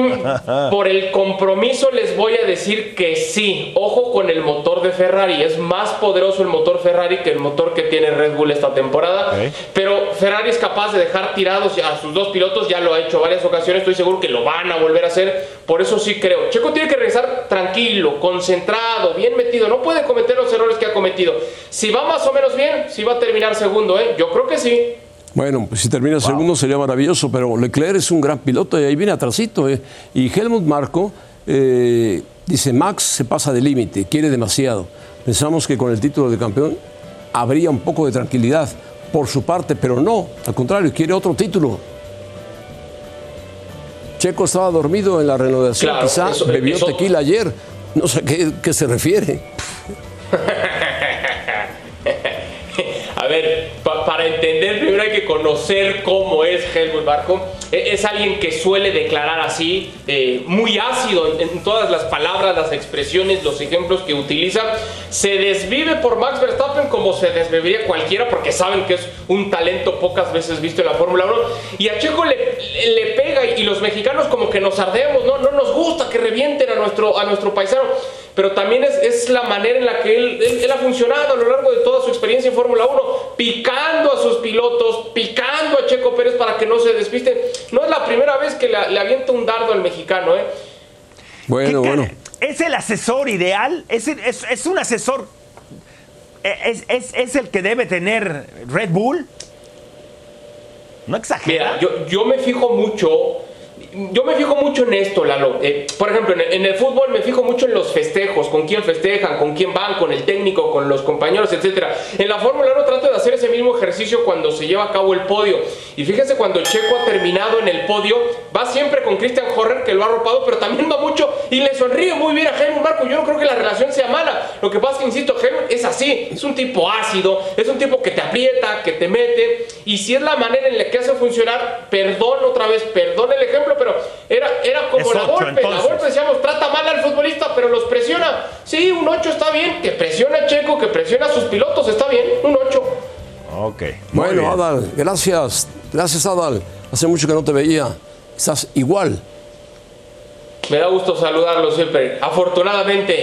Speaker 8: Mm, por el compromiso les voy a decir que sí. Ojo con el motor de Ferrari. Es más poderoso el motor Ferrari que el motor que tiene Red Bull esta temporada.
Speaker 3: Ok.
Speaker 8: Pero Ferrari es capaz de dejar tirados a sus dos pilotos. Ya lo ha hecho varias ocasiones. Estoy seguro que lo van a volver a hacer. Por eso sí creo. Checo tiene que regresar tranquilo, concentrado, bien metido. No puede cometer los errores que ha cometido. Si va más o menos bien, sí va a terminar segundo. ¿eh? Yo creo que sí.
Speaker 2: Bueno, pues si termina segundo sería maravilloso, pero Leclerc es un gran piloto y ahí viene atrasito. ¿eh? Y Helmut Marco eh, dice, Max se pasa de límite, quiere demasiado. Pensamos que con el título de campeón habría un poco de tranquilidad por su parte, pero no, al contrario, quiere otro título. Checo estaba dormido en la renovación,
Speaker 8: Claro,
Speaker 2: quizá
Speaker 8: eso-
Speaker 2: bebió
Speaker 8: eso-
Speaker 2: tequila ayer, no sé a qué, qué se refiere.
Speaker 8: A ver, pa- pa- para entender, primero hay que conocer cómo es Helmut Marko. E- Es alguien que suele declarar así, eh, muy ácido en, en todas las palabras, las expresiones, los ejemplos que utiliza. Se desvive por Max Verstappen como se desviviría cualquiera, porque saben que es un talento pocas veces visto en la Fórmula 1. Y a Checo le, le pega y los mexicanos como que nos ardemos, ¿no? No nos gusta que revienten a nuestro, a nuestro paisano. Pero también es, es la manera en la que él, él- él ha funcionado a lo largo de toda su experiencia en Fórmula 1, picando a sus pilotos, picando a Checo Pérez para que no se despisten. No es la primera vez que le, le avienta un dardo al mexicano, ¿eh?
Speaker 2: Bueno,
Speaker 3: ¿Qué
Speaker 2: bueno.
Speaker 3: cara- ¿Es el asesor ideal? ¿Es, es- es un asesor? eh, ¿Es, es- es el que debe tener Red Bull? ¿No exagera?
Speaker 8: Mira, yo, yo me fijo mucho. Yo me fijo mucho en esto, Lalo. Eh, por ejemplo, en el, en el fútbol me fijo mucho en los festejos, con quién festejan, con quién van, con el técnico, con los compañeros, etc. En la Fórmula 1 trato de hacer ese mismo ejercicio cuando se lleva a cabo el podio. Y fíjense, cuando Checo ha terminado en el podio, va siempre con Christian Horner, que lo ha arropado, pero también va mucho y le sonríe muy bien a Helmut Marco. Yo no creo que la relación sea mala. Lo que pasa es que, insisto, Helmut es así. Es un tipo ácido, es un tipo que te aprieta, que te mete. Y si es la manera en la que hace funcionar, perdón otra vez, perdón el ejemplo, pero era, era como
Speaker 3: Es
Speaker 8: la
Speaker 3: ocho,
Speaker 8: golpe. La golpe decíamos, trata mal al futbolista, pero los presiona. Sí, un 8 está bien. Que presiona a Checo, que presiona a sus pilotos, está bien. Un 8.
Speaker 3: Ok. muy
Speaker 2: Bueno,
Speaker 3: bien.
Speaker 2: Adal, gracias. Gracias, Adal. Hace mucho que no te veía. Estás igual.
Speaker 8: Me da gusto saludarlo siempre. Afortunadamente,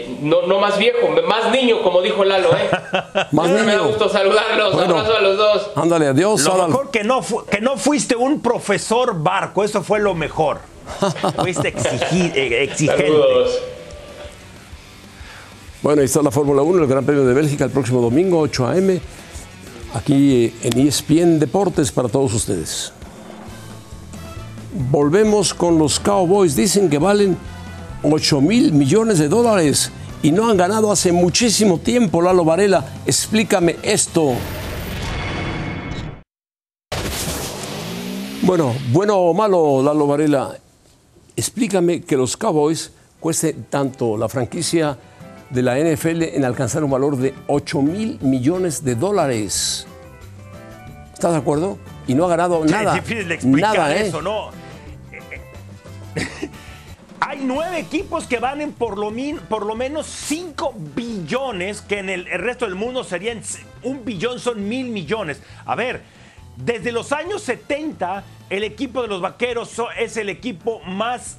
Speaker 8: eh, no, no más viejo, más niño, como dijo Lalo. ¿eh?
Speaker 2: Más
Speaker 8: Me da gusto saludarlos.
Speaker 2: Bueno.
Speaker 8: Abrazo a los dos.
Speaker 2: Ándale, adiós,
Speaker 3: Lo mejor que no, fu- que no fuiste un profesor barco, eso fue lo mejor. Fuiste exigi- eh, exigente.
Speaker 8: Saludos.
Speaker 2: Bueno, ahí está la Fórmula 1, el Gran Premio de Bélgica el próximo domingo, 8 a.m. Aquí en ESPN Deportes para todos ustedes. Volvemos con los Cowboys. Dicen que valen 8 mil millones de dólares y no han ganado hace muchísimo tiempo. Lalo Varela, explícame esto. Bueno, bueno o malo, Lalo Varela, explícame que los Cowboys cueste tanto la franquicia de la NFL en alcanzar un valor de 8 mil millones de dólares. ¿Estás de acuerdo? Y no ha ganado nada.
Speaker 3: Es difícil de explicar
Speaker 2: nada, ¿eh?
Speaker 3: eso, ¿no? Hay nueve equipos que valen por lo, min- por lo menos 5 billones, que en el, el resto del mundo serían un billón, son mil millones. A ver, desde los años 70, el equipo de los vaqueros es el equipo más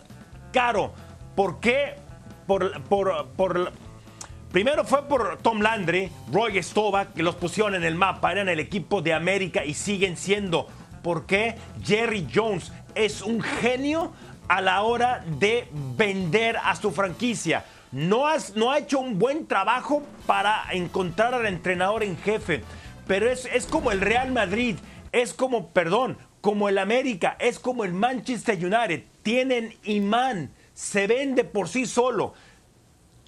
Speaker 3: caro. ¿Por qué? Por, por, por, Primero fue por Tom Landry, Roy Staubach, que los pusieron en el mapa, eran el equipo de América y siguen siendo. ¿Por qué? Jerry Jones es un genio a la hora de vender a su franquicia. No, no ha hecho un buen trabajo para encontrar al entrenador en jefe, pero es, es como el Real Madrid, es como, perdón, como el América, es como el Manchester United. Tienen imán, se vende por sí solo.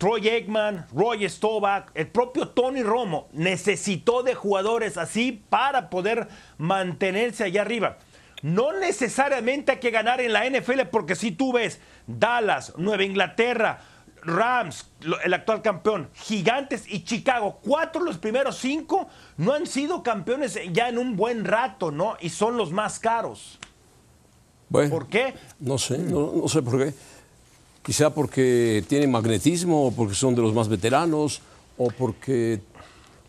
Speaker 3: Troy Aikman, Roy Staubach, el propio Tony Romo necesitó de jugadores así para poder mantenerse allá arriba. No necesariamente hay que ganar en la NFL porque si tú ves Dallas, Nueva Inglaterra, Rams, el actual campeón, Gigantes y Chicago, cuatro de los primeros cinco no han sido campeones ya en un buen rato, ¿no? Y son los más caros.
Speaker 2: Bueno,
Speaker 3: ¿Por qué?
Speaker 2: No sé, no, no sé por qué. Quizá porque tienen magnetismo, o porque son de los más veteranos, o porque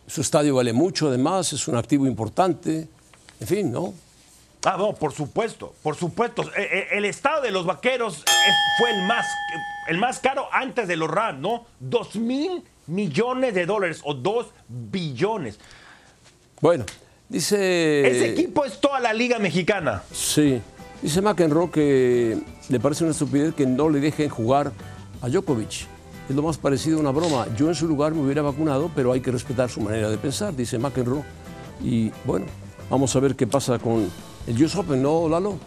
Speaker 2: su estadio vale mucho, además, es un activo importante. En fin, ¿no?
Speaker 3: Ah, no, por supuesto, por supuesto. Eh, eh, El estado de los vaqueros fue el más, el más caro antes de los Rams, ¿no? Dos mil millones de dólares o dos billones.
Speaker 2: Bueno, dice...
Speaker 3: Ese equipo es toda la liga mexicana.
Speaker 2: Sí. Dice McEnroe que le parece una estupidez que no le dejen jugar a Djokovic. Es lo más parecido a una broma. Yo en su lugar me hubiera vacunado, pero hay que respetar su manera de pensar, dice McEnroe. Y bueno, vamos a ver qué pasa con el US Open, ¿no, Lalo?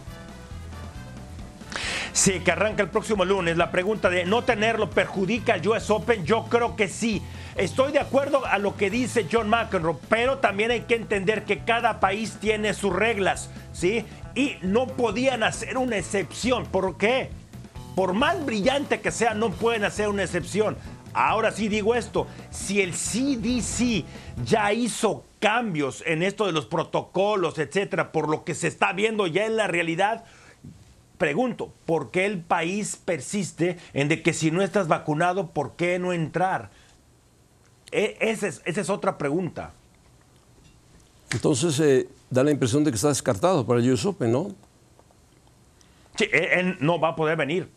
Speaker 3: Sí, que arranca el próximo lunes. La pregunta de no tenerlo perjudica al US Open, yo creo que sí. Estoy de acuerdo a lo que dice John McEnroe, pero también hay que entender que cada país tiene sus reglas, ¿sí? Y no podían hacer una excepción. ¿Por qué? Por más brillante que sea, no pueden hacer una excepción. Ahora sí digo esto, si el CDC ya hizo cambios en esto de los protocolos, etcétera, por lo que se está viendo ya en la realidad, pregunto, ¿por qué el país persiste en de que si no estás vacunado, ¿por qué no entrar? E- esa, es, esa es otra pregunta.
Speaker 2: Entonces, eh, da la impresión de que está descartado para el US Open, ¿no?
Speaker 3: Sí, él, él no va a poder venir.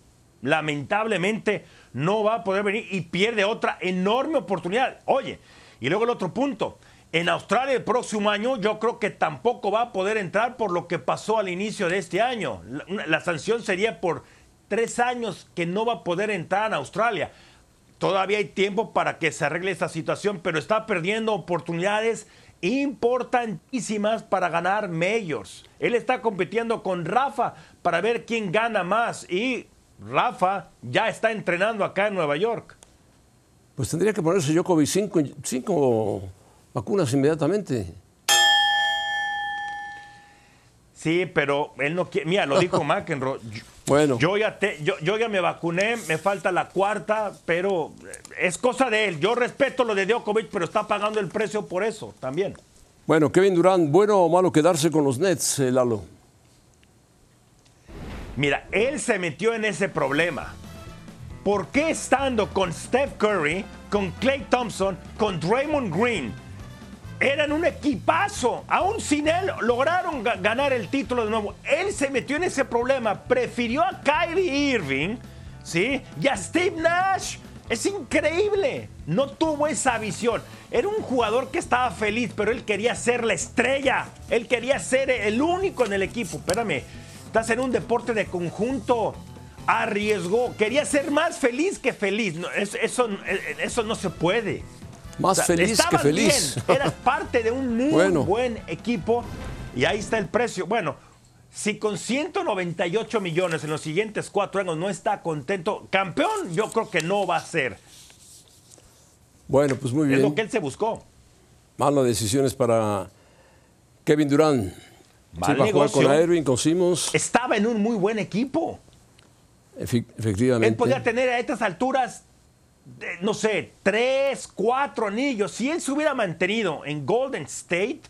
Speaker 3: Lamentablemente no va a poder venir y pierde otra enorme oportunidad. Oye, y luego el otro punto. En Australia el próximo año yo creo que tampoco va a poder entrar por lo que pasó al inicio de este año. La, la sanción sería por tres años que no va a poder entrar en Australia. Todavía hay tiempo para que se arregle esta situación, pero está perdiendo oportunidades importantísimas para ganar majors. Él está compitiendo con Rafa para ver quién gana más y Rafa ya está entrenando acá en Nueva York.
Speaker 2: Pues tendría que ponerse Djokovic cinco, cinco vacunas inmediatamente.
Speaker 3: Sí, pero él no quiere. Mira, lo dijo McEnroe. Yo-
Speaker 2: Bueno.
Speaker 3: Yo ya, te- yo, yo ya me vacuné, me falta la cuarta, pero es cosa de él. Yo respeto lo de Djokovic, pero está pagando el precio por eso también.
Speaker 2: Bueno, Kevin Durant, ¿bueno o malo quedarse con los Nets, eh, Lalo?
Speaker 3: Mira, él se metió en ese problema. ¿Por qué estando con Steph Curry, con Clay Thompson, con Draymond Green, eran un equipazo? Aún sin él lograron ga- ganar el título de nuevo. Él se metió en ese problema, prefirió a Kyrie Irving, ¿sí? Y a Steve Nash. Es increíble. No tuvo esa visión. Era un jugador que estaba feliz, pero él quería ser la estrella. Él quería ser el único en el equipo. Espérame, estás en un deporte de conjunto. Arriesgó. Quería ser más feliz que feliz. No, es- eso, eso no se puede.
Speaker 2: Más
Speaker 3: O sea,
Speaker 2: feliz que feliz.
Speaker 3: bien, eras parte de un muy
Speaker 2: Bueno.
Speaker 3: buen equipo y ahí está el precio. Bueno, si con 198 millones en los siguientes cuatro años no está contento, campeón yo creo que no va a ser.
Speaker 2: Bueno, pues muy
Speaker 3: Es
Speaker 2: bien.
Speaker 3: lo que él se buscó.
Speaker 2: Malas decisiones para Kevin Durant.
Speaker 3: Mal
Speaker 2: Sí, va a jugar con
Speaker 3: negocio.
Speaker 2: Irving, con Simmons.
Speaker 3: Estaba en un muy buen equipo.
Speaker 2: Efe-
Speaker 3: Él
Speaker 2: efectivamente.
Speaker 3: podía tener a estas alturas, no sé, tres, cuatro anillos. Si él se hubiera mantenido en Golden State,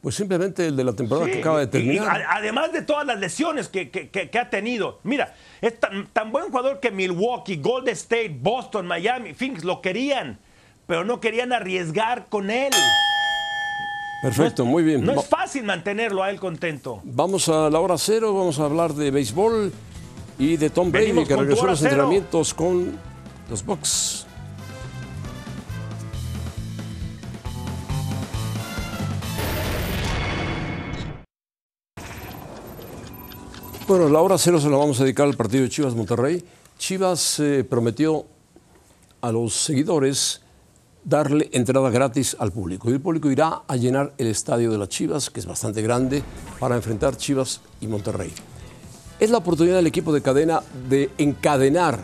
Speaker 2: Pues simplemente el de la temporada
Speaker 3: Sí,
Speaker 2: que acaba de
Speaker 3: y- y
Speaker 2: terminar.
Speaker 3: además de todas las lesiones que, que- que- que ha tenido. Mira, es tan, tan buen jugador que Milwaukee, Golden State, Boston, Miami, Phoenix lo querían, pero no querían arriesgar con él.
Speaker 2: Perfecto, muy bien.
Speaker 3: No
Speaker 2: Va-
Speaker 3: es fácil mantenerlo a él contento.
Speaker 2: Vamos a la hora cero, vamos a hablar de béisbol y de Tom Brady,
Speaker 3: Venimos
Speaker 2: que regresó a los entrenamientos con los Bucks. Bueno, la hora cero se la vamos a dedicar al partido de Chivas Monterrey. Chivas eh, prometió a los seguidores darle entrada gratis al público. Y el público irá a llenar el estadio de las Chivas, que es bastante grande, para enfrentar Chivas y Monterrey. Es la oportunidad del equipo de cadena de encadenar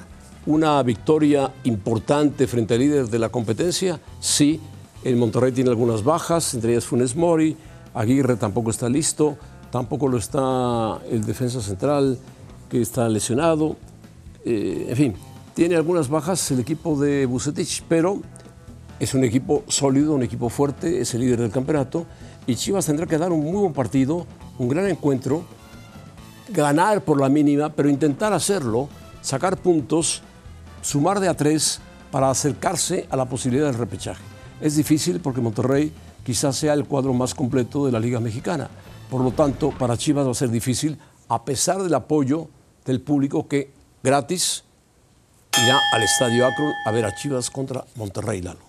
Speaker 2: una victoria importante frente al líder de la competencia. Sí, el Monterrey tiene algunas bajas, entre ellas Funes Mori, Aguirre tampoco está listo, tampoco lo está el defensa central, que está lesionado. Eh, en fin, tiene algunas bajas el equipo de Bucetich, pero es un equipo sólido, un equipo fuerte, es el líder del campeonato y Chivas tendrá que dar un muy buen partido, un gran encuentro, ganar por la mínima, pero intentar hacerlo, sacar puntos, sumar de a tres para acercarse a la posibilidad del repechaje. Es difícil porque Monterrey quizás sea el cuadro más completo de la Liga Mexicana. Por lo tanto, para Chivas va a ser difícil, a pesar del apoyo del público que gratis irá al Estadio Akron a ver a Chivas contra Monterrey, Lalo.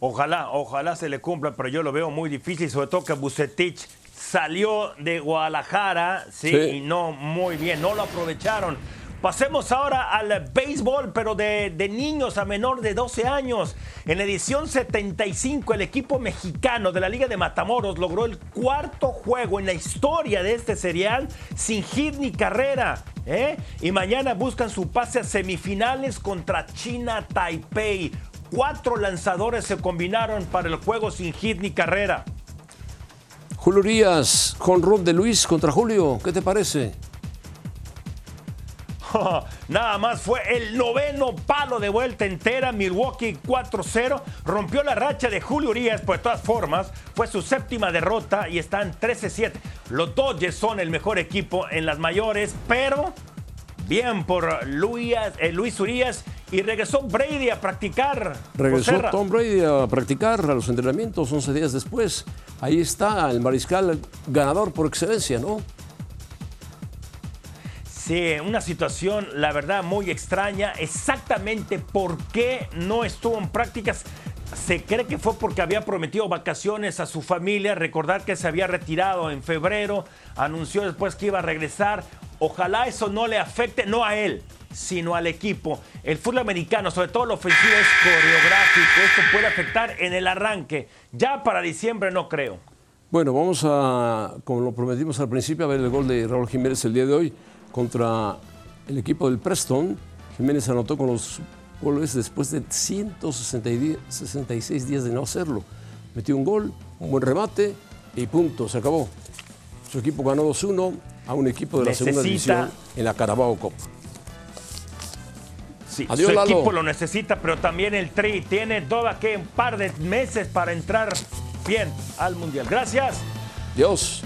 Speaker 3: Ojalá, ojalá se le cumpla, pero yo lo veo muy difícil, sobre todo que Bucetich salió de Guadalajara, sí,
Speaker 2: Sí.
Speaker 3: y no muy bien, no lo aprovecharon. Pasemos ahora al béisbol, pero de, de niños a menor de 12 años. En la edición 75, el equipo mexicano de la Liga de Matamoros logró el cuarto juego en la historia de este serial sin hit ni carrera. ¿eh? Y mañana buscan su pase a semifinales contra China Taipei. Cuatro lanzadores se combinaron para el juego sin hit ni carrera.
Speaker 2: Julio Urias, con Ron de Luis contra Julio, ¿qué te parece?
Speaker 3: nada más fue el noveno palo de vuelta entera. Milwaukee 4-0. Rompió la racha de Julio Urias, pues de todas formas fue su séptima derrota y están 13-7. Los Dodgers son el mejor equipo en las mayores, pero bien por Luis, eh, Luis Urias y regresó Brady a practicar.
Speaker 2: Regresó
Speaker 3: Joserra.
Speaker 2: Tom Brady a practicar a los entrenamientos 11 días después. Ahí está el mariscal ganador por excelencia, ¿no?
Speaker 3: Sí, una situación, la verdad, muy extraña. Exactamente por qué no estuvo en prácticas. Se cree que fue porque había prometido vacaciones a su familia. Recordar que se había retirado en febrero. Anunció después que iba a regresar. Ojalá eso no le afecte, no a él, sino al equipo. El fútbol americano, sobre todo la ofensiva, es coreográfico. Esto puede afectar en el arranque. Ya para diciembre no creo.
Speaker 2: Bueno, vamos a, como lo prometimos al principio, a ver el gol de Raúl Jiménez el día de hoy contra el equipo del Preston. Jiménez anotó con los goles después de 166 días de no hacerlo. Metió un gol, un buen remate y punto, se acabó. Su equipo ganó 2-1 a un equipo de la segunda división en la Carabao Cup.
Speaker 3: Sí,
Speaker 2: Adiós,
Speaker 3: su
Speaker 2: Lalo.
Speaker 3: equipo lo necesita, pero también el Tri tiene toda que un par de meses para entrar bien al Mundial. Gracias.
Speaker 2: Dios.